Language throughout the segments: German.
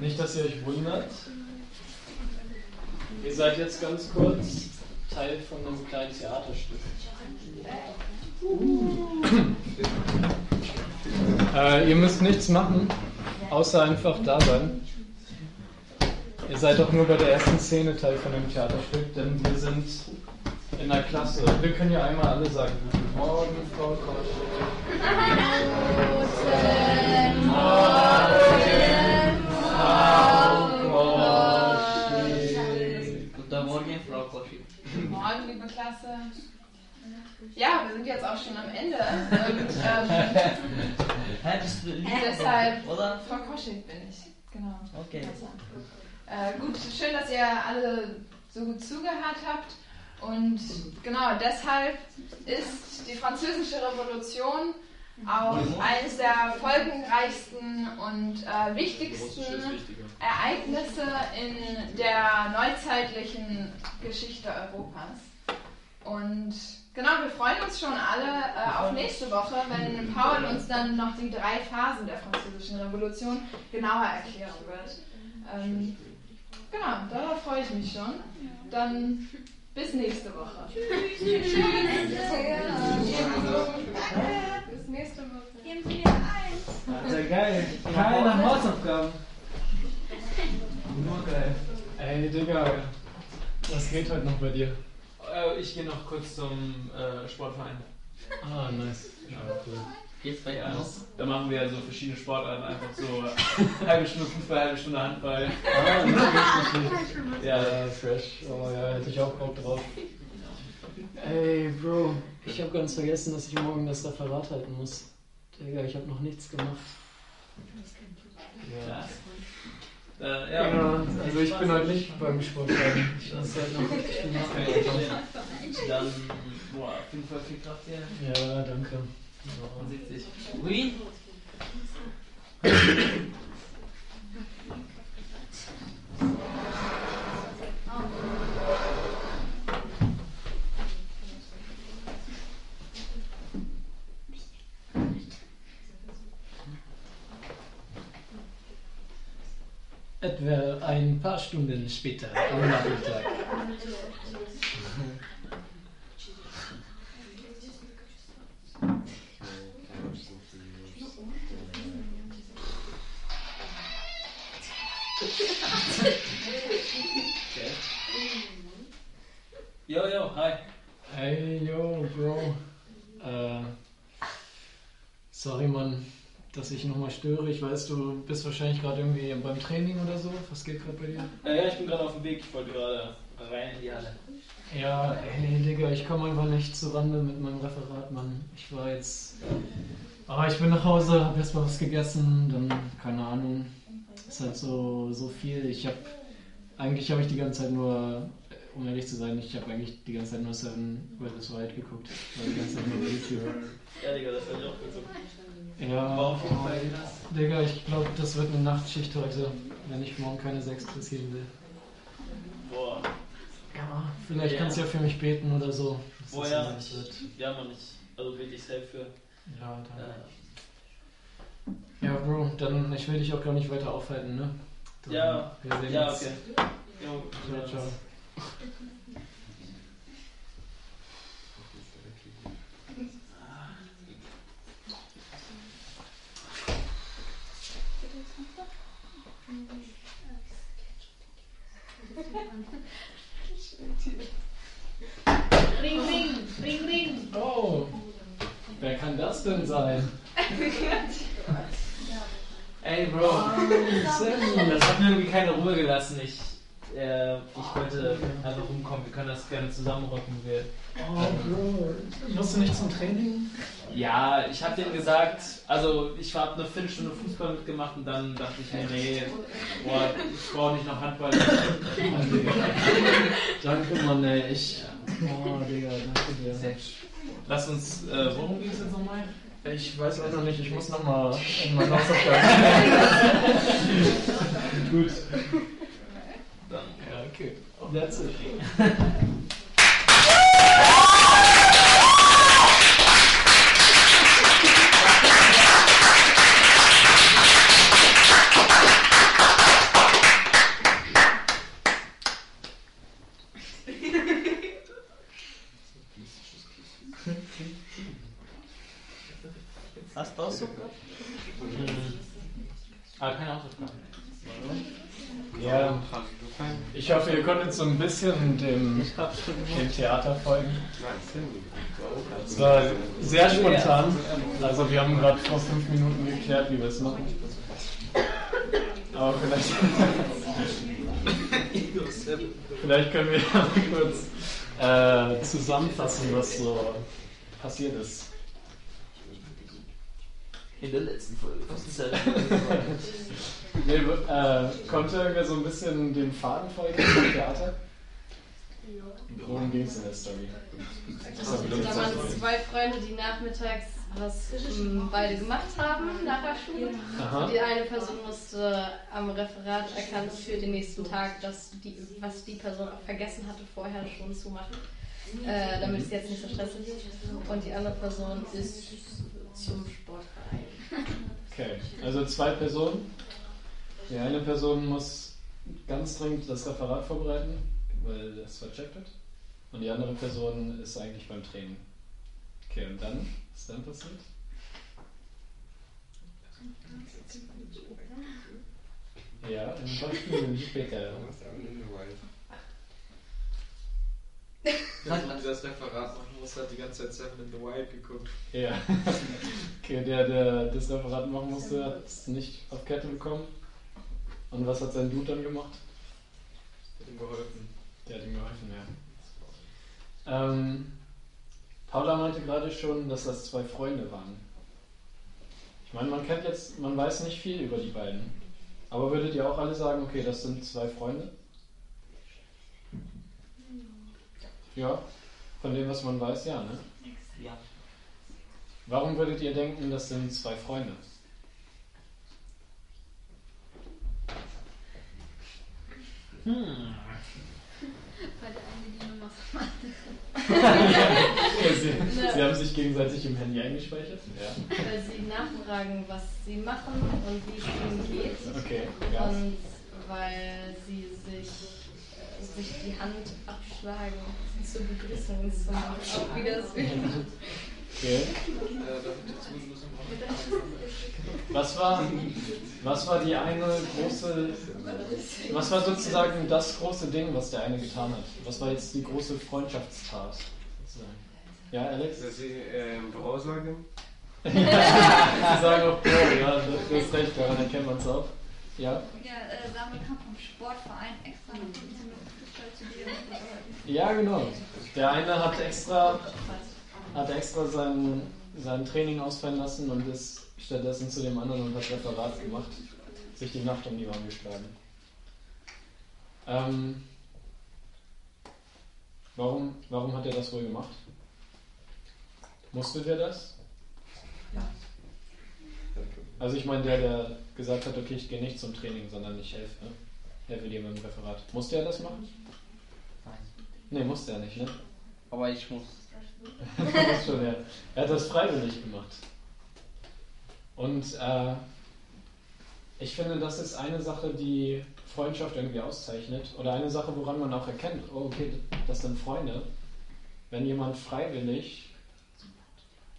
Nicht, dass ihr euch wundert. Ihr seid jetzt ganz kurz Teil von einem kleinen Theaterstück. Äh, ihr müsst nichts machen, außer einfach da sein. Ihr seid doch nur bei der ersten Szene Teil von dem Theaterstück, denn wir sind in der Klasse. Wir können ja einmal alle sagen. Guten Morgen, Frau Kosch. Guten Morgen. Guten Morgen, Frau Koschi. Guten Morgen, liebe Klasse. Ja, wir sind jetzt auch schon am Ende. Und ähm, Lisa, deshalb, oder? Frau Koschig bin ich. Genau. Okay. Äh, gut, schön, dass ihr alle so gut zugehört habt. Und genau deshalb ist die Französische Revolution auch eines der folgenreichsten und äh, wichtigsten Ereignisse in der neuzeitlichen Geschichte Europas. Und genau, wir freuen uns schon alle äh, auf nächste Woche, wenn Paul uns dann noch die drei Phasen der Französischen Revolution genauer erklären wird. Ähm, genau, darauf freue ich mich schon. Dann bis nächste Woche. Tschüss. Bis nächste Woche. Geben Sie mir eins. Alter, geil. Keine Hausaufgaben. Nur geil. Ey, Digga, was geht heute noch bei dir? Äh, ich gehe noch kurz zum äh, Sportverein. Ah, nice. Ja, cool. Aus? Da machen wir so verschiedene Sportarten, einfach so halbe Stunde Fußball, halbe Stunde Handball. Ah. Ja, Ja, fresh. Oh ja, hätte ich auch Bock drauf. Ey, Bro, ich habe ganz vergessen, dass ich morgen das Referat halten muss. Digga, ich habe noch nichts gemacht. Ja. Äh, Ja, ja. also ich bin heute nicht beim Sportverein. Ich muss halt noch richtig viel machen. Dann, boah, auf jeden Fall viel Kraft hier. Ja, danke. Etwa ein paar Stunden später am Nachmittag. Ich störe. Ich weiß, du bist wahrscheinlich gerade irgendwie beim Training oder so. Was geht gerade bei dir? Äh, ja, ich bin gerade auf dem Weg. Ich wollte gerade rein in die Halle. Ja, ey, Digga, ich komme einfach nicht zu Rande mit meinem Referat, Mann. Ich war jetzt. Aber ich bin nach Hause, hab erstmal was gegessen, dann, keine Ahnung. Ist halt so, so viel. Ich hab. Eigentlich habe ich die ganze Zeit nur, um ehrlich zu sein, ich habe eigentlich die ganze Zeit nur Seven vs. Wild geguckt. Ich war die ganze Zeit nur bei YouTube. Ja, Digga, das fand ich auch gut so. Ja, Aber auf jeden Fall krass. Digga, ich glaube, das wird eine Nachtschicht heute, wenn ich morgen keine 6 kassieren will. Boah. Ja, vielleicht Ja. kannst du ja für mich beten oder so. Boah, das ja. Ja, Mann, ich. Also wirklich safe für. Ja, danke. Äh, Ja, Bro, dann ich will dich auch gar nicht weiter aufhalten, ne? Dann, ja, wir sehen ja, okay. Jo, Ciao, ciao. Ring, ring, ring, ring. Oh, wer kann das denn sein? Ey, Bro. Sammy. Das hat mir irgendwie keine Ruhe gelassen. Ich, äh, ich wollte einfach rumkommen. Wir können das gerne zusammenrocken. Wir, Oh, Bro, musst du nicht zum Training? ja, ich habe denen gesagt, also ich habe eine Viertelstunde Fußball mitgemacht und dann dachte ich mir, nee, boah, ich brauche nicht noch Handball. Danke, Mann, ey, ich. Oh, Digga, danke dir. Lass uns, äh, worum ging es jetzt nochmal? Ich weiß auch noch nicht, ich muss nochmal in meine Hausaufgaben. Gut. Dann. Ja, okay. That's it. keine Hausaufgaben. Ja, ich hoffe, ihr konntet so ein bisschen dem, dem Theater folgen. Es war sehr spontan. Also wir haben gerade vor fünf Minuten geklärt, wie wir es machen. Aber vielleicht, vielleicht können wir ja mal kurz äh, zusammenfassen, was so passiert ist. In der letzten Folge. Ist das? Nee, äh, konnte irgendwer so ein bisschen den Faden folgen vom Theater? Worum ging es in der Story? Jetzt Da waren zwei Freunde, die nachmittags was ähm, beide gemacht haben nach der Schule. Aha. Die eine Person musste am Referat erkannt für den nächsten Tag, dass die, was die Person auch vergessen hatte, vorher schon zu machen, äh, damit es jetzt nicht so stressig ist. Und die andere Person ist zum Sportverein. Okay, also zwei Personen. Die eine Person muss ganz dringend das Referat vorbereiten, weil das vercheckt wird. Und die andere Person ist eigentlich beim Training. Okay, und dann? Was ist dann passiert? Ja, ein paar Stunden Während man das Referat machen muss, hat die ganze Zeit Seven in the Wild geguckt. Ja. Okay, der, der das Referat machen musste, hat es nicht auf Kette bekommen. Und was hat sein Dude dann gemacht? Hat ihm geholfen. Der hat ihm geholfen, ja. Ähm, Paula meinte gerade schon, dass das zwei Freunde waren. Ich meine, man kennt jetzt, man weiß nicht viel über die beiden. Aber würdet ihr auch alle sagen, okay, das sind zwei Freunde? Ja, von dem, was man weiß, ja, ne? Ja. Warum würdet ihr denken, das sind zwei Freunde? Hm. Weil der eine die Nummer vom Sie, sie haben sich gegenseitig im Handy eingespeichert? Ja. Weil sie nachfragen, was sie machen und wie es ihnen geht. Okay, ja. Und weil sie sich, sich die Hand abschlagen zur Begrüßung zum Auf Wiedersehen. Okay. Äh, damit dazu müssen wir Was war, was war die eine große, was war sozusagen das große Ding, was der eine getan hat? Was war jetzt die große Freundschaftstat? sozusagen? Ja, Alex? Dass sie äh, im Büro sagen. Sie sagen auch, oh, ja, du hast recht, daran erkennt man es auch. Ja? Ja, äh, Samuel kam vom Sportverein extra nach 15 Minuten gestellt zu dir. Ja, genau. Der eine hat extra, hat extra sein, sein Training ausfallen lassen und ist stattdessen zu dem anderen und hat Referat gemacht, sich die Nacht um die Ohren geschlagen. Ähm, warum, warum hat er das wohl gemacht? Musste der das? Also ich meine, der, der gesagt hat, okay, ich gehe nicht zum Training, sondern ich helfe, ne? helfe dir mit dem Referat. Musste er das machen? Nee, musste er nicht, ne? Aber ich muss. ist schon, ja. Er hat das freiwillig gemacht. Und äh, ich finde, das ist eine Sache, die Freundschaft irgendwie auszeichnet. Oder eine Sache, woran man auch erkennt, oh, okay, das sind Freunde. Wenn jemand freiwillig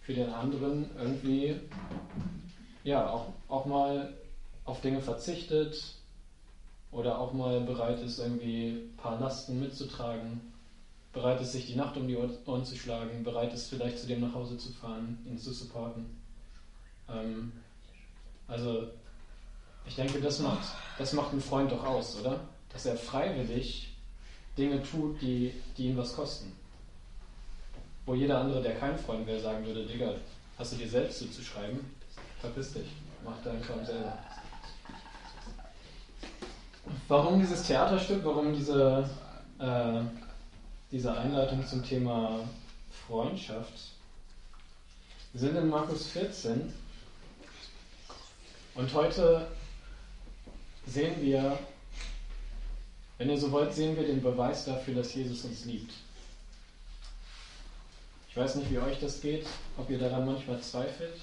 für den anderen irgendwie ja, auch, auch mal auf Dinge verzichtet oder auch mal bereit ist, irgendwie ein paar Lasten mitzutragen, bereit ist, sich die Nacht um die Ohr- Ohren zu schlagen, bereit ist, vielleicht zu dem nach Hause zu fahren, ihn zu supporten. Ähm, also, ich denke, das macht, das macht einen Freund doch aus, oder? Dass er freiwillig Dinge tut, die, die ihn was kosten. Wo jeder andere, der kein Freund wäre, sagen würde, Digga, hast du dir selbst zuzuschreiben? Verpiss dich, mach deinen Kram selber. Warum dieses Theaterstück? Warum diese, äh, diese Einleitung zum Thema Freundschaft? Wir sind in Markus 14 und heute sehen wir, wenn ihr so wollt, sehen wir den Beweis dafür, dass Jesus uns liebt. Ich weiß nicht, wie euch das geht, ob ihr daran manchmal zweifelt.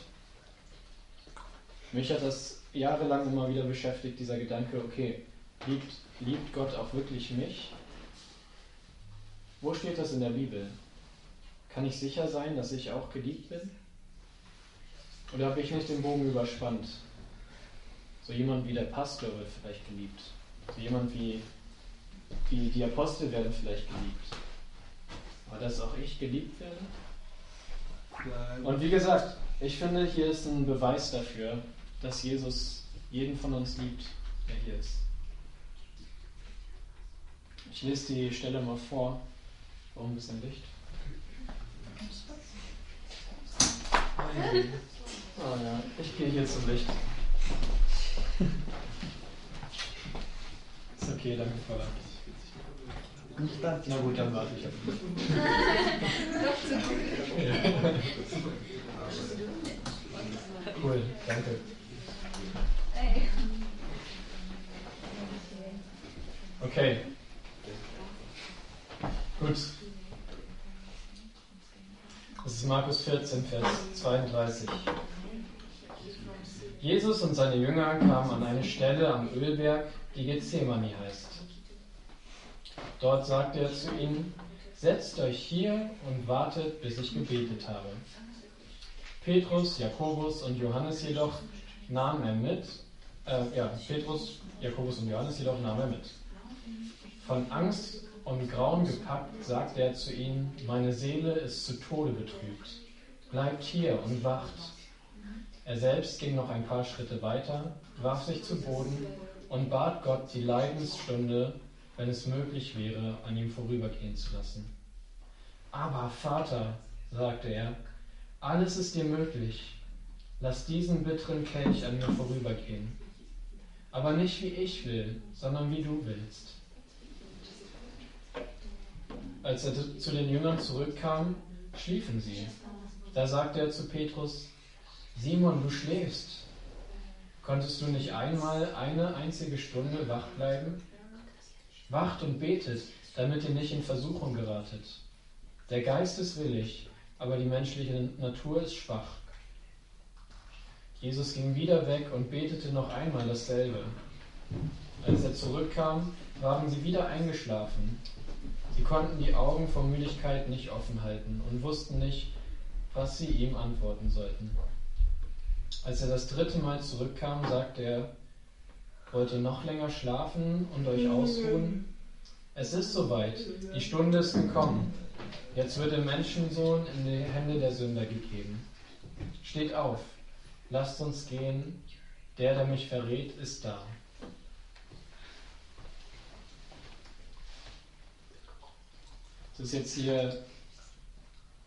Mich hat das jahrelang immer wieder beschäftigt, dieser Gedanke, okay, liebt, liebt Gott auch wirklich mich? Wo steht das in der Bibel? Kann ich sicher sein, dass ich auch geliebt bin? Oder habe ich nicht den Bogen überspannt? So jemand wie der Pastor wird vielleicht geliebt. So jemand wie, wie die Apostel werden vielleicht geliebt. Aber dass auch ich geliebt werde? Und wie gesagt, ich finde, hier ist ein Beweis dafür, dass Jesus jeden von uns liebt, der hier ist. Ich lese die Stelle mal vor. Warum ein bisschen Licht? Oh ja, ich gehe hier zum Licht. Ist okay, danke, Vater. Nicht dann. Na gut, dann warte ich. Cool, danke. Okay. Gut. Markus 14, Vers 32. Jesus und seine Jünger kamen an eine Stelle am Ölberg, die Gethsemane heißt. Dort sagte er zu ihnen, setzt euch hier und wartet, bis ich gebetet habe. Petrus, Jakobus und Johannes jedoch nahm er mit, äh, ja, Petrus, Jakobus und Johannes jedoch nahm er mit. Von Angst und Grauen gepackt, sagte er zu ihnen, meine Seele ist zu Tode betrübt. Bleibt hier und wacht. Er selbst ging noch ein paar Schritte weiter, warf sich zu Boden und bat Gott, die Leidensstunde, wenn es möglich wäre, an ihm vorübergehen zu lassen. Aber Vater, sagte er, alles ist dir möglich. Lass diesen bitteren Kelch an mir vorübergehen. Aber nicht wie ich will, sondern wie du willst. Als er zu den Jüngern zurückkam, schliefen sie. Da sagte er zu Petrus, Simon, du schläfst. Konntest du nicht einmal eine einzige Stunde wach bleiben? Wacht und betet, damit ihr nicht in Versuchung geratet. Der Geist ist willig, aber die menschliche Natur ist schwach. Jesus ging wieder weg und betete noch einmal dasselbe. Als er zurückkam, waren sie wieder eingeschlafen. Sie konnten die Augen vor Müdigkeit nicht offen halten und wussten nicht, was sie ihm antworten sollten. Als er das dritte Mal zurückkam, sagte er, wollt ihr noch länger schlafen und euch ausruhen? Es ist soweit, die Stunde ist gekommen. Jetzt wird der Menschensohn in die Hände der Sünder gegeben. Steht auf, lasst uns gehen, der, der mich verrät, ist da. Das ist jetzt hier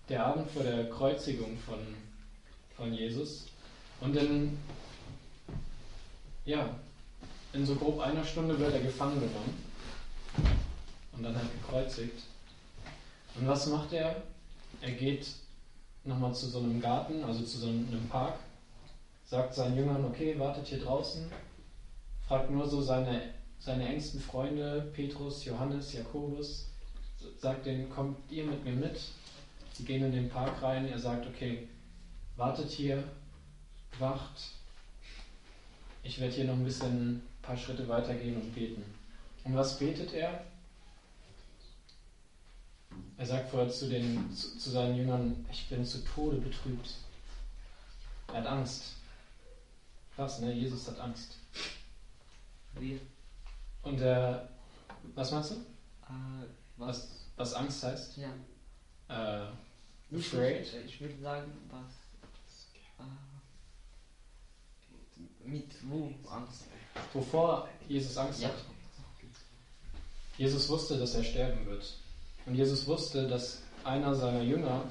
der Abend vor der Kreuzigung von, von Jesus. Und in, ja, in so grob einer Stunde wird er gefangen genommen und dann halt gekreuzigt. Und was macht er? Er geht nochmal zu so einem Garten, also zu so einem Park, sagt seinen Jüngern, okay, wartet hier draußen, fragt nur so seine, seine engsten Freunde, Petrus, Johannes, Jakobus, sagt denen, kommt ihr mit mir mit? Sie gehen in den Park rein, er sagt, okay, wartet hier, wacht, ich werde hier noch ein bisschen ein paar Schritte weitergehen und beten. Und was betet er? Er sagt vorher zu, den, zu, zu seinen Jüngern, ich bin zu Tode betrübt. Er hat Angst. Krass, ne? Jesus hat Angst. Wir. Und er, was meinst du? Äh, was? Was Angst heißt? Ja. Äh, afraid? Ich, ich würde sagen, was. Äh, mit wo Angst? Wovor Jesus Angst Ja. hat. Jesus wusste, dass er sterben wird. Und Jesus wusste, dass einer seiner Jünger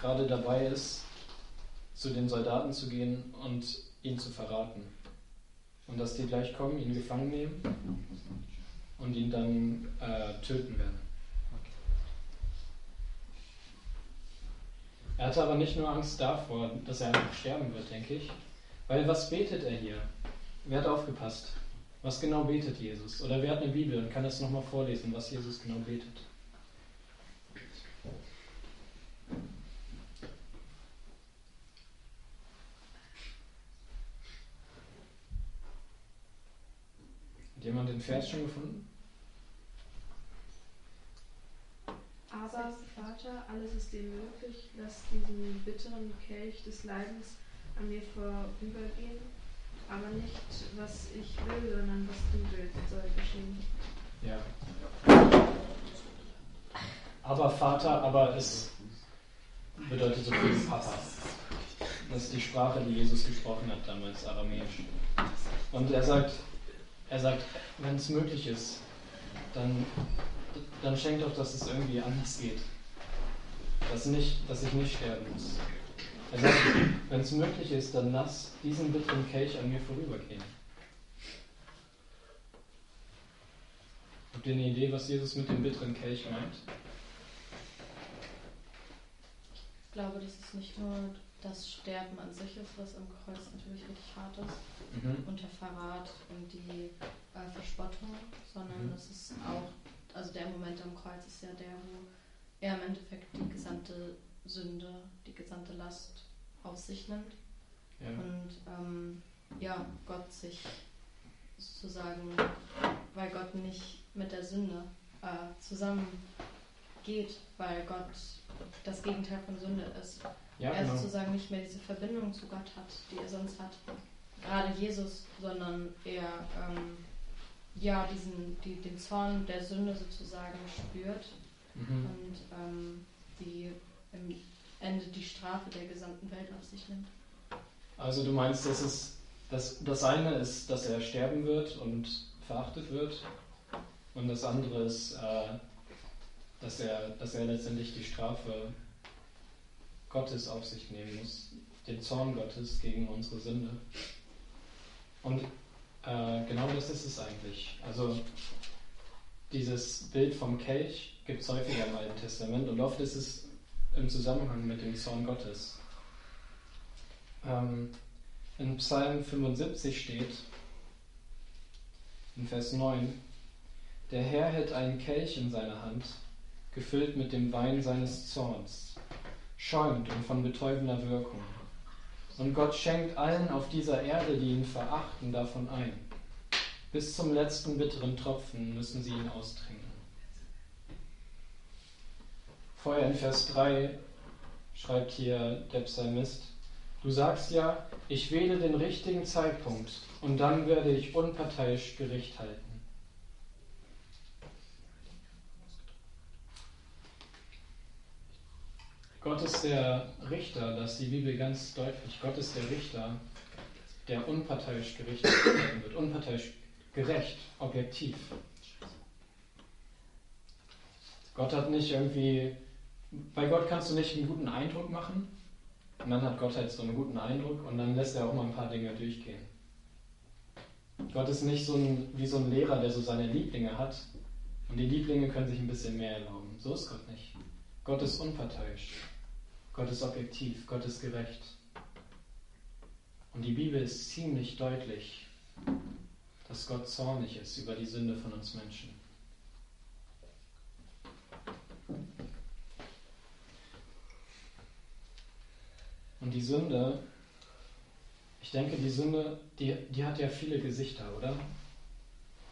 gerade dabei ist, zu den Soldaten zu gehen und ihn zu verraten. Und dass die gleich kommen, ihn gefangen nehmen und ihn dann äh, töten werden. Er hatte aber nicht nur Angst davor, dass er einfach sterben wird, denke ich. Weil was betet er hier? Wer hat aufgepasst? Was genau betet Jesus? Oder wer hat eine Bibel und kann das nochmal vorlesen, was Jesus genau betet? Hat jemand den Vers schon gefunden? Aber Ist dir möglich, lass diesen bitteren Kelch des Leidens an mir vorübergehen. aber nicht, was ich will, sondern was du willst, soll geschehen. Ja. Aber Vater, aber es bedeutet so viel Papa. Das ist die Sprache, die Jesus gesprochen hat damals, Aramäisch. Und er sagt, er sagt, wenn es möglich ist, dann, dann schenk doch, dass es irgendwie anders geht. Dass, nicht, dass ich nicht sterben muss. Er sagt, wenn es möglich ist, dann lass diesen bitteren Kelch an mir vorübergehen. Habt ihr eine Idee, was Jesus mit dem bitteren Kelch meint? Ich glaube, dass es nicht nur das Sterben an sich ist, was am Kreuz natürlich richtig hart ist, Mhm. und der Verrat und die äh, Verspottung, sondern Mhm. das ist auch, also der Moment am Kreuz ist ja der, wo er im Endeffekt die gesamte Sünde, die gesamte Last auf sich nimmt Ja. und ähm, ja, Gott sich sozusagen, weil Gott nicht mit der Sünde äh, zusammen geht, weil Gott das Gegenteil von Sünde ist. Ja, er genau. sozusagen nicht mehr diese Verbindung zu Gott hat, die er sonst hat. Gerade Jesus, sondern er ähm, ja diesen, die, den Zorn der Sünde sozusagen spürt Mhm. und ähm, die im Ende die Strafe der gesamten Welt auf sich nimmt. Also du meinst, dass es das, das eine ist, dass er sterben wird und verachtet wird und das andere ist, äh, dass, er, dass er letztendlich die Strafe Gottes auf sich nehmen muss, den Zorn Gottes gegen unsere Sünde. Und äh, genau das ist es eigentlich. Also dieses Bild vom Kelch gibt es häufiger im Alten Testament und oft ist es im Zusammenhang mit dem Zorn Gottes. Ähm, in Psalm 75 steht, in Vers 9, der Herr hält einen Kelch in seiner Hand, gefüllt mit dem Wein seines Zorns, schäumt und von betäubender Wirkung. Und Gott schenkt allen auf dieser Erde, die ihn verachten, davon ein. Bis zum letzten bitteren Tropfen müssen sie ihn austrinken. Vorher in Vers 3 schreibt hier der Psalmist, du sagst ja, ich wähle den richtigen Zeitpunkt und dann werde ich unparteiisch Gericht halten. Gott ist der Richter, das die Bibel ganz deutlich. Gott ist der Richter, der unparteiisch Gericht wird. Unparteiisch gerecht, objektiv. Gott hat nicht irgendwie, bei Gott kannst du nicht einen guten Eindruck machen und dann hat Gott halt so einen guten Eindruck und dann lässt er auch mal ein paar Dinge durchgehen. Gott ist nicht so ein, wie so ein Lehrer, der so seine Lieblinge hat und die Lieblinge können sich ein bisschen mehr erlauben. So ist Gott nicht. Gott ist unparteiisch. Gott ist objektiv. Gott ist gerecht. Und die Bibel ist ziemlich deutlich, dass Gott zornig ist über die Sünde von uns Menschen. Und die Sünde, ich denke, die Sünde, die, die hat ja viele Gesichter, oder?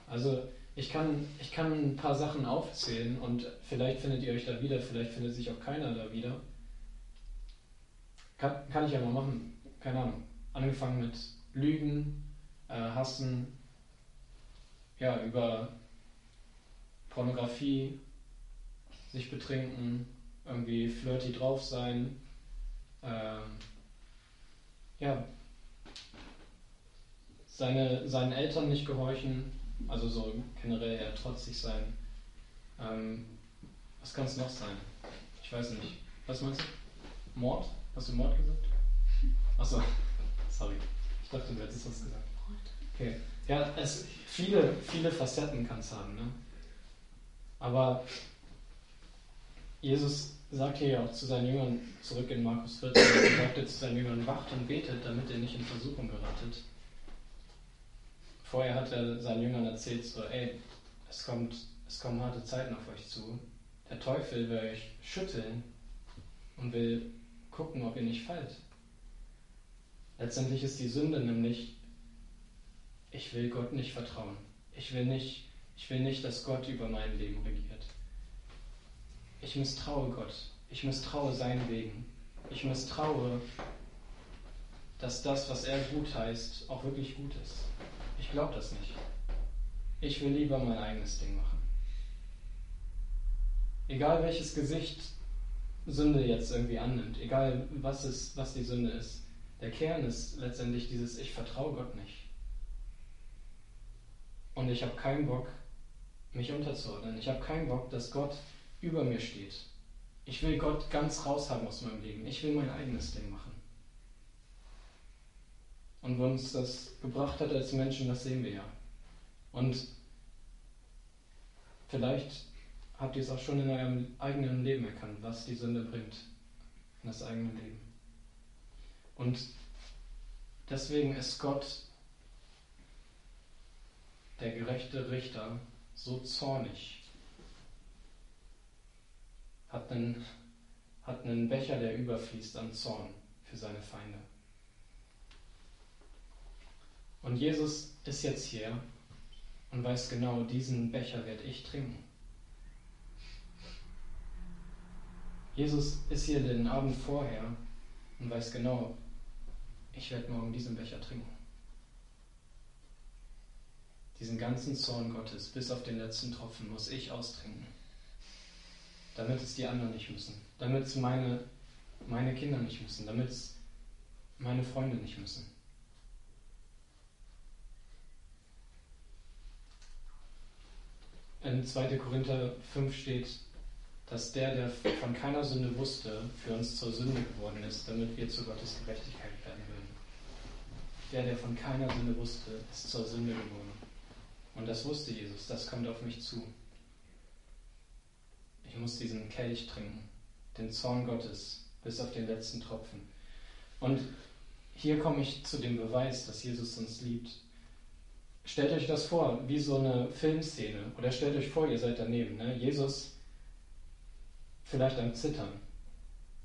Also ich kann, ich kann ein paar Sachen aufzählen und vielleicht findet ihr euch da wieder, vielleicht findet sich auch keiner da wieder. Kann, kann ich ja mal machen, keine Ahnung. Angefangen mit Lügen, äh, Hassen, ja, über Pornografie, sich betrinken, irgendwie flirty drauf sein, ähm, ja, seine, seinen Eltern nicht gehorchen, also so generell eher trotzig sein. Ähm, was kann es noch sein? Ich weiß nicht. Was meinst du? Mord? Hast du Mord gesagt? Achso, sorry. Ich dachte, du hättest was gesagt. Okay. Ja, es viele, viele Facetten kann es haben, ne? Aber Jesus sagt hier ja auch zu seinen Jüngern, zurück in Markus 14, er sagte zu seinen Jüngern, wacht und betet, damit ihr nicht in Versuchung geratet. Vorher hat er seinen Jüngern erzählt, so, ey, es, kommt, es kommen harte Zeiten auf euch zu. Der Teufel will euch schütteln und will gucken, ob ihr nicht fallt. Letztendlich ist die Sünde nämlich, ich will Gott nicht vertrauen. Ich will nicht, ich will nicht, dass Gott über mein Leben regiert. Ich misstraue Gott. Ich misstraue seinen Wegen. Ich misstraue dass das, was er gut heißt, auch wirklich gut ist. Ich glaube das nicht. Ich will lieber mein eigenes Ding machen. Egal welches Gesicht Sünde jetzt irgendwie annimmt, egal was, es, was die Sünde ist, der Kern ist letztendlich dieses Ich vertraue Gott nicht. Und ich habe keinen Bock, mich unterzuordnen. Ich habe keinen Bock, dass Gott über mir steht. Ich will Gott ganz raushaben aus meinem Leben. Ich will mein eigenes Ding machen. Und wo uns das gebracht hat als Menschen, das sehen wir ja. Und vielleicht habt ihr es auch schon in eurem eigenen Leben erkannt, was die Sünde bringt in das eigene Leben. Und deswegen ist Gott, der gerechte Richter, so zornig, hat einen, hat einen Becher, der überfließt an Zorn für seine Feinde. Und Jesus ist jetzt hier und weiß genau, diesen Becher werde ich trinken. Jesus ist hier den Abend vorher und weiß genau, ich werde morgen diesen Becher trinken. Diesen ganzen Zorn Gottes bis auf den letzten Tropfen muss ich austrinken. Damit es die anderen nicht müssen. Damit es meine, meine Kinder nicht müssen. Damit es meine Freunde nicht müssen. In 2. Korinther 5 steht, dass der, der von keiner Sünde wusste, für uns zur Sünde geworden ist, damit wir zu Gottes Gerechtigkeit werden würden. Der, der von keiner Sünde wusste, ist zur Sünde geworden. Und das wusste Jesus, das kommt auf mich zu. Ich muss diesen Kelch trinken, den Zorn Gottes, bis auf den letzten Tropfen. Und hier komme ich zu dem Beweis, dass Jesus uns liebt. Stellt euch das vor, wie so eine Filmszene. Oder stellt euch vor, ihr seid daneben. Ne? Jesus vielleicht am Zittern.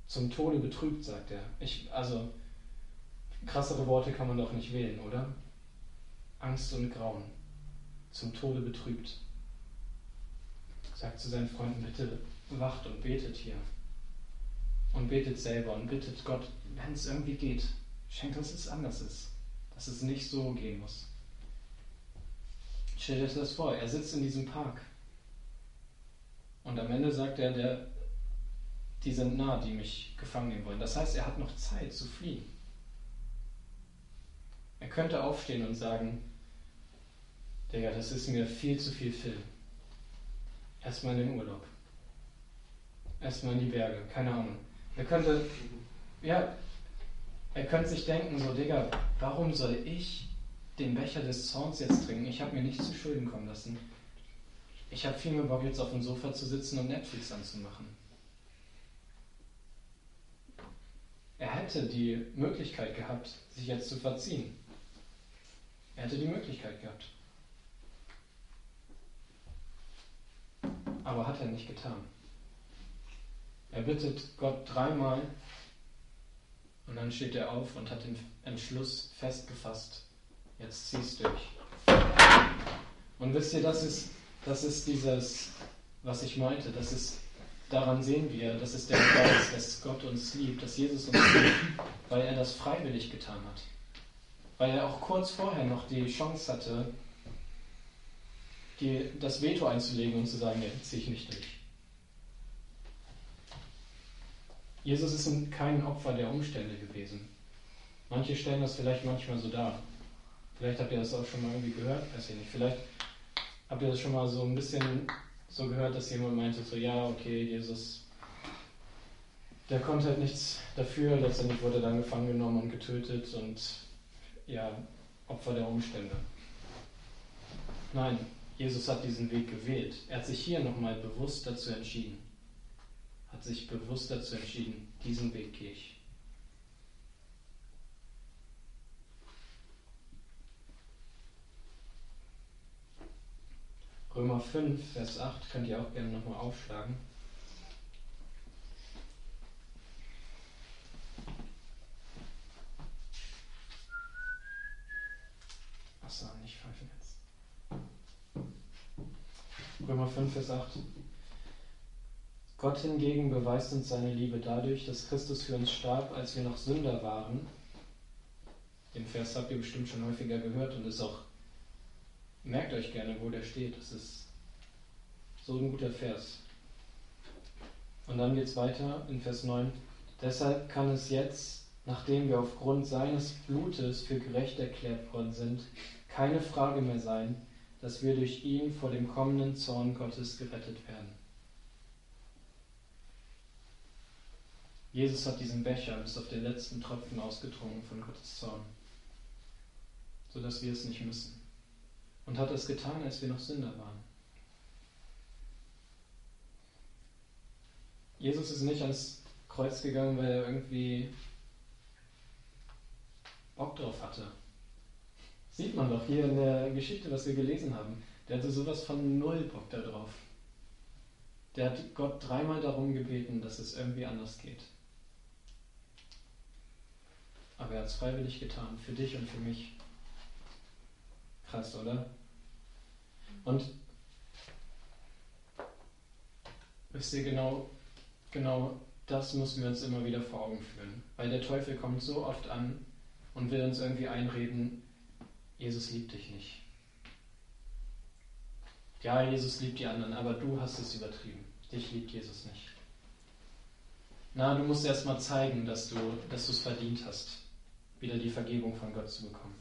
Zum Tode betrübt, sagt er. Ich, also, krassere Worte kann man doch nicht wählen, oder? Angst und Grauen. Zum Tode betrübt. Sagt zu seinen Freunden, bitte wacht und betet hier. Und betet selber und bittet Gott, wenn es irgendwie geht, schenkt, dass es anders ist. Dass es nicht so gehen muss. Stellt euch das vor, er sitzt in diesem Park. Und am Ende sagt er, der, die sind nah, die mich gefangen nehmen wollen. Das heißt, er hat noch Zeit zu fliehen. Er könnte aufstehen und sagen, Digga, das ist mir viel zu viel Film. Erstmal in den Urlaub. Erstmal in die Berge, keine Ahnung. Er könnte, ja, er könnte sich denken, so, Digga, warum soll ich den Becher des Zorns jetzt trinken? Ich habe mir nichts zu Schulden kommen lassen. Ich habe viel mehr Bock, jetzt auf dem Sofa zu sitzen und Netflix anzumachen. Er hätte die Möglichkeit gehabt, sich jetzt zu verziehen. Er hätte die Möglichkeit gehabt. Aber hat er nicht getan. Er bittet Gott dreimal und dann steht er auf und hat den Entschluss festgefasst. Jetzt zieh's durch. Und wisst ihr, das ist, das ist dieses, was ich meinte, das ist, daran sehen wir, das ist der Beweis, dass Gott uns liebt, dass Jesus uns liebt, weil er das freiwillig getan hat. Weil er auch kurz vorher noch die Chance hatte, die, das Veto einzulegen und zu sagen, ja, ziehe ich nicht durch. Jesus ist kein Opfer der Umstände gewesen. Manche stellen das vielleicht manchmal so dar. Vielleicht habt ihr das auch schon mal irgendwie gehört, weiß ich nicht. Vielleicht habt ihr das schon mal so ein bisschen so gehört, dass jemand meinte, so ja, okay, Jesus, der konnte halt nichts dafür, letztendlich wurde er dann gefangen genommen und getötet und ja, Opfer der Umstände. Nein, Jesus hat diesen Weg gewählt. Er hat sich hier nochmal bewusst dazu entschieden. Hat sich bewusst dazu entschieden, diesen Weg gehe ich. Römer 5, Vers 8 könnt ihr auch gerne nochmal aufschlagen. Achso, nicht pfeifen jetzt. Römer 5, Vers 8. Gott hingegen beweist uns seine Liebe dadurch, dass Christus für uns starb, als wir noch Sünder waren. Den Vers habt ihr bestimmt schon häufiger gehört und ist auch, merkt euch gerne, wo der steht. Das ist so ein guter Vers. Und dann geht es weiter in Vers 9. Deshalb kann es jetzt, nachdem wir aufgrund seines Blutes für gerecht erklärt worden sind, keine Frage mehr sein, dass wir durch ihn vor dem kommenden Zorn Gottes gerettet werden. Jesus hat diesen Becher bis auf den letzten Tropfen ausgetrunken von Gottes Zorn, sodass wir es nicht müssen. Und hat es getan, als wir noch Sünder waren. Jesus ist nicht ans Kreuz gegangen, weil er irgendwie Bock drauf hatte. Sieht man doch hier in der Geschichte, was wir gelesen haben. Der hatte sowas von null Bock darauf. Der hat Gott dreimal darum gebeten, dass es irgendwie anders geht. Aber er hat es freiwillig getan, für dich und für mich. Krass, oder? Und wisst ihr genau, genau das müssen wir uns immer wieder vor Augen führen. Weil der Teufel kommt so oft an und will uns irgendwie einreden, Jesus liebt dich nicht. Ja, Jesus liebt die anderen, aber du hast es übertrieben. Dich liebt Jesus nicht. Na, du musst erst mal zeigen, dass du es verdient hast, wieder die Vergebung von Gott zu bekommen.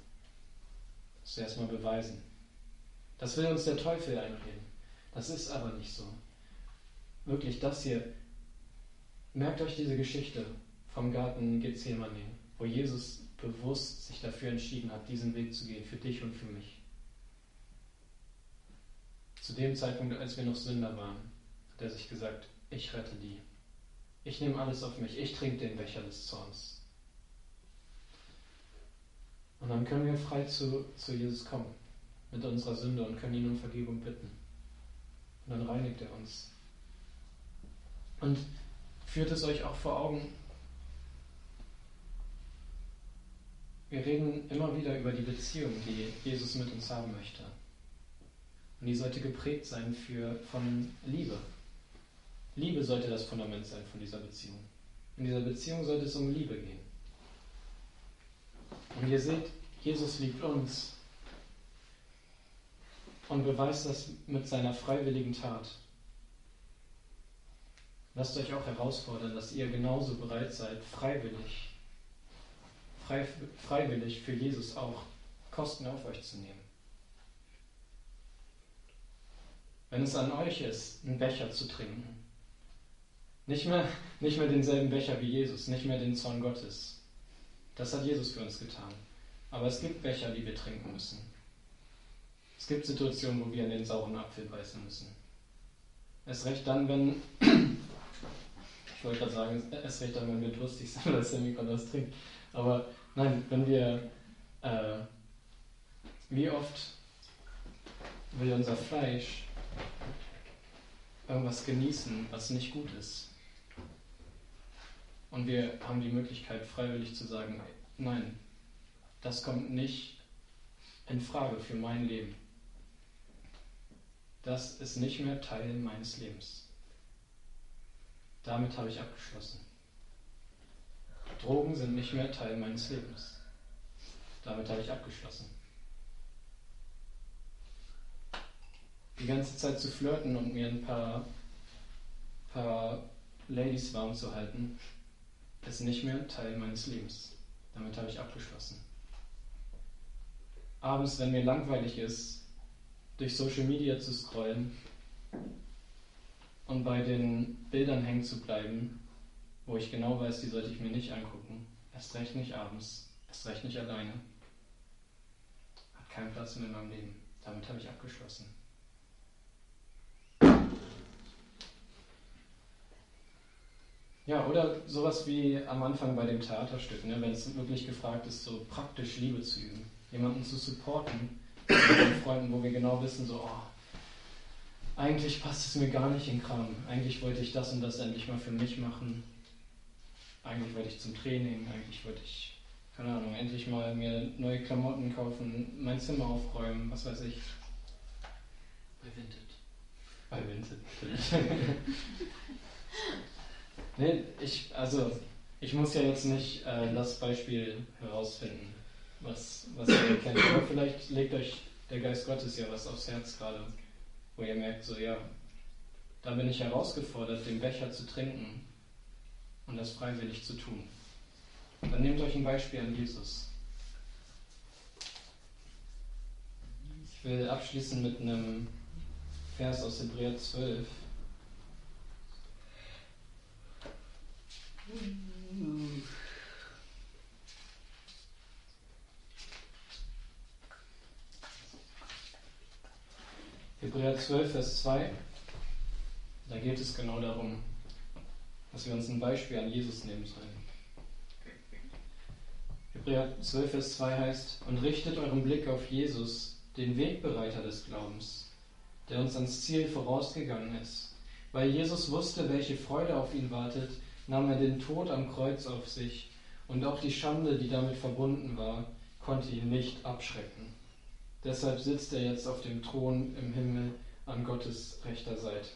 Das musst du erst mal beweisen. Das will uns der Teufel einreden. Das ist aber nicht so. Wirklich, das hier, merkt euch diese Geschichte vom Garten Gethsemane, wo Jesus bewusst sich dafür entschieden hat, diesen Weg zu gehen, für dich und für mich. Zu dem Zeitpunkt, als wir noch Sünder waren, hat er sich gesagt, ich rette die. Ich nehme alles auf mich. Ich trinke den Becher des Zorns. Und dann können wir frei zu, zu Jesus kommen mit unserer Sünde und können ihn um Vergebung bitten. Und dann reinigt er uns. Und führt es euch auch vor Augen, wir reden immer wieder über die Beziehung, die Jesus mit uns haben möchte. Und die sollte geprägt sein für, von Liebe. Liebe sollte das Fundament sein von dieser Beziehung. In dieser Beziehung sollte es um Liebe gehen. Und ihr seht, Jesus liebt uns und beweist das mit seiner freiwilligen Tat. Lasst euch auch herausfordern, dass ihr genauso bereit seid, freiwillig, frei, freiwillig für Jesus auch Kosten auf euch zu nehmen. Wenn es an euch ist, einen Becher zu trinken, nicht mehr, nicht mehr denselben Becher wie Jesus, nicht mehr den Zorn Gottes. Das hat Jesus für uns getan. Aber es gibt Becher, die wir trinken müssen. Es gibt Situationen, wo wir in den sauren Apfel beißen müssen. Es recht dann, wenn, ich wollte gerade sagen, es recht dann, wenn wir durstig sind oder Semikon was trinkt. Aber nein, wenn wir, äh, wie oft will unser Fleisch irgendwas genießen, was nicht gut ist. Und wir haben die Möglichkeit, freiwillig zu sagen, nein, das kommt nicht in Frage für mein Leben. Das ist nicht mehr Teil meines Lebens. Damit habe ich abgeschlossen. Drogen sind nicht mehr Teil meines Lebens. Damit habe ich abgeschlossen. Die ganze Zeit zu flirten und mir ein paar, paar Ladies warm zu halten, ist nicht mehr Teil meines Lebens. Damit habe ich abgeschlossen. Abends, wenn mir langweilig ist, durch Social Media zu scrollen und bei den Bildern hängen zu bleiben, wo ich genau weiß, die sollte ich mir nicht angucken. Erst recht nicht abends, erst recht nicht alleine. Hat keinen Platz mehr in meinem Leben. Damit habe ich abgeschlossen. Ja, oder sowas wie am Anfang bei dem Theaterstück, ne, wenn es wirklich gefragt ist, so praktisch Liebe zu üben, jemanden zu supporten, mit Freunden, wo wir genau wissen, so, oh, eigentlich passt es mir gar nicht in Kram. Eigentlich wollte ich das und das endlich mal für mich machen. Eigentlich wollte ich zum Training, eigentlich wollte ich, keine Ahnung, endlich mal mir neue Klamotten kaufen, mein Zimmer aufräumen, was weiß ich. Bei Vinted. Bei Vinted, nee, ich, also, ich muss ja jetzt nicht äh, das Beispiel herausfinden, was, was ihr erkennt. Aber vielleicht legt euch der Geist Gottes ja was aufs Herz gerade, wo ihr merkt, so ja, da bin ich herausgefordert, den Becher zu trinken und das freiwillig zu tun. Dann nehmt euch ein Beispiel an Jesus. Ich will abschließen mit einem Vers aus Hebräer 12. Hebräer 12, Vers 2. Da geht es genau darum, dass wir uns ein Beispiel an Jesus nehmen sollen. Hebräer 12, Vers 2 heißt, und richtet euren Blick auf Jesus, den Wegbereiter des Glaubens, der uns ans Ziel vorausgegangen ist. Weil Jesus wusste, welche Freude auf ihn wartet, nahm er den Tod am Kreuz auf sich und auch die Schande, die damit verbunden war, konnte ihn nicht abschrecken. Deshalb sitzt er jetzt auf dem Thron im Himmel an Gottes rechter Seite.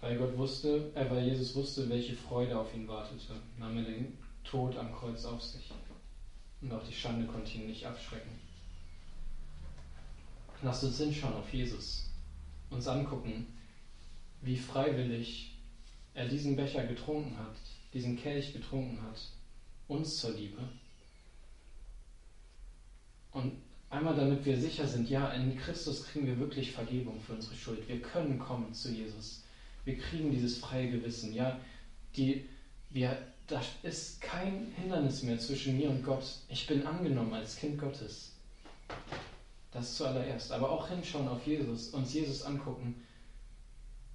Weil Gott wusste, äh, weil Jesus wusste, welche Freude auf ihn wartete, nahm er den Tod am Kreuz auf sich. Und auch die Schande konnte ihn nicht abschrecken. Lasst uns hinschauen auf Jesus, uns angucken, wie freiwillig er diesen Becher getrunken hat, diesen Kelch getrunken hat, uns zur Liebe. Und einmal damit wir sicher sind, ja, in Christus kriegen wir wirklich Vergebung für unsere Schuld. Wir können kommen zu Jesus. Wir kriegen dieses freie Gewissen. Ja, die, wir, da ist kein Hindernis mehr zwischen mir und Gott. Ich bin angenommen als Kind Gottes. Das zuallererst. Aber auch hinschauen auf Jesus, uns Jesus angucken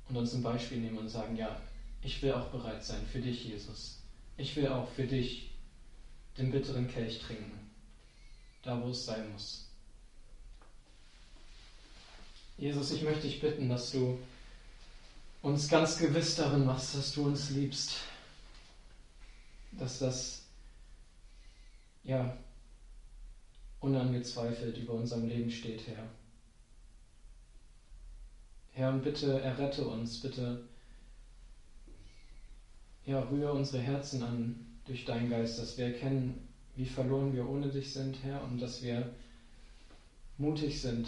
und uns ein Beispiel nehmen und sagen, ja, ich will auch bereit sein für dich, Jesus. Ich will auch für dich den bitteren Kelch trinken, da wo es sein muss. Jesus, ich möchte dich bitten, dass du uns ganz gewiss darin machst, dass du uns liebst. Dass das, ja, unangezweifelt über unserem Leben steht, Herr. Herr, und bitte errette uns, bitte, ja, rühre unsere Herzen an durch deinen Geist, dass wir erkennen, wie verloren wir ohne dich sind, Herr, und dass wir mutig sind,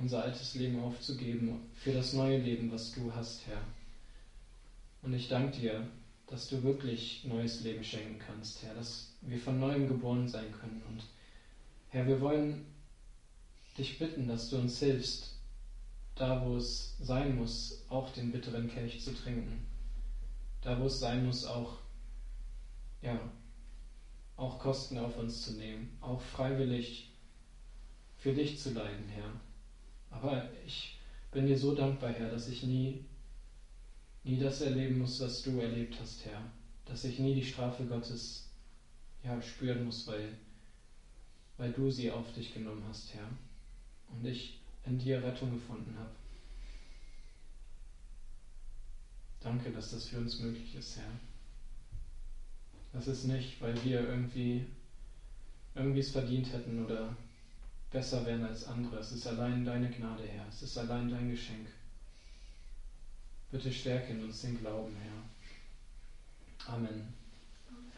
unser altes Leben aufzugeben für das neue Leben, was du hast, Herr. Und ich danke dir, dass du wirklich neues Leben schenken kannst, Herr, dass wir von neuem geboren sein können. Und Herr, wir wollen dich bitten, dass du uns hilfst, da wo es sein muss, auch den bitteren Kelch zu trinken. Da wo es sein muss, auch, ja, auch Kosten auf uns zu nehmen, auch freiwillig für dich zu leiden, Herr. Aber ich bin dir so dankbar, Herr, dass ich nie, nie das erleben muss, was du erlebt hast, Herr. Dass ich nie die Strafe Gottes ja, spüren muss, weil, weil du sie auf dich genommen hast, Herr. Und ich in dir Rettung gefunden habe. Danke, dass das für uns möglich ist, Herr. Das ist nicht, weil wir irgendwie irgendwie es verdient hätten oder besser wären als andere. Es ist allein deine Gnade, Herr. Es ist allein dein Geschenk. Bitte stärke in uns den Glauben, Herr. Amen.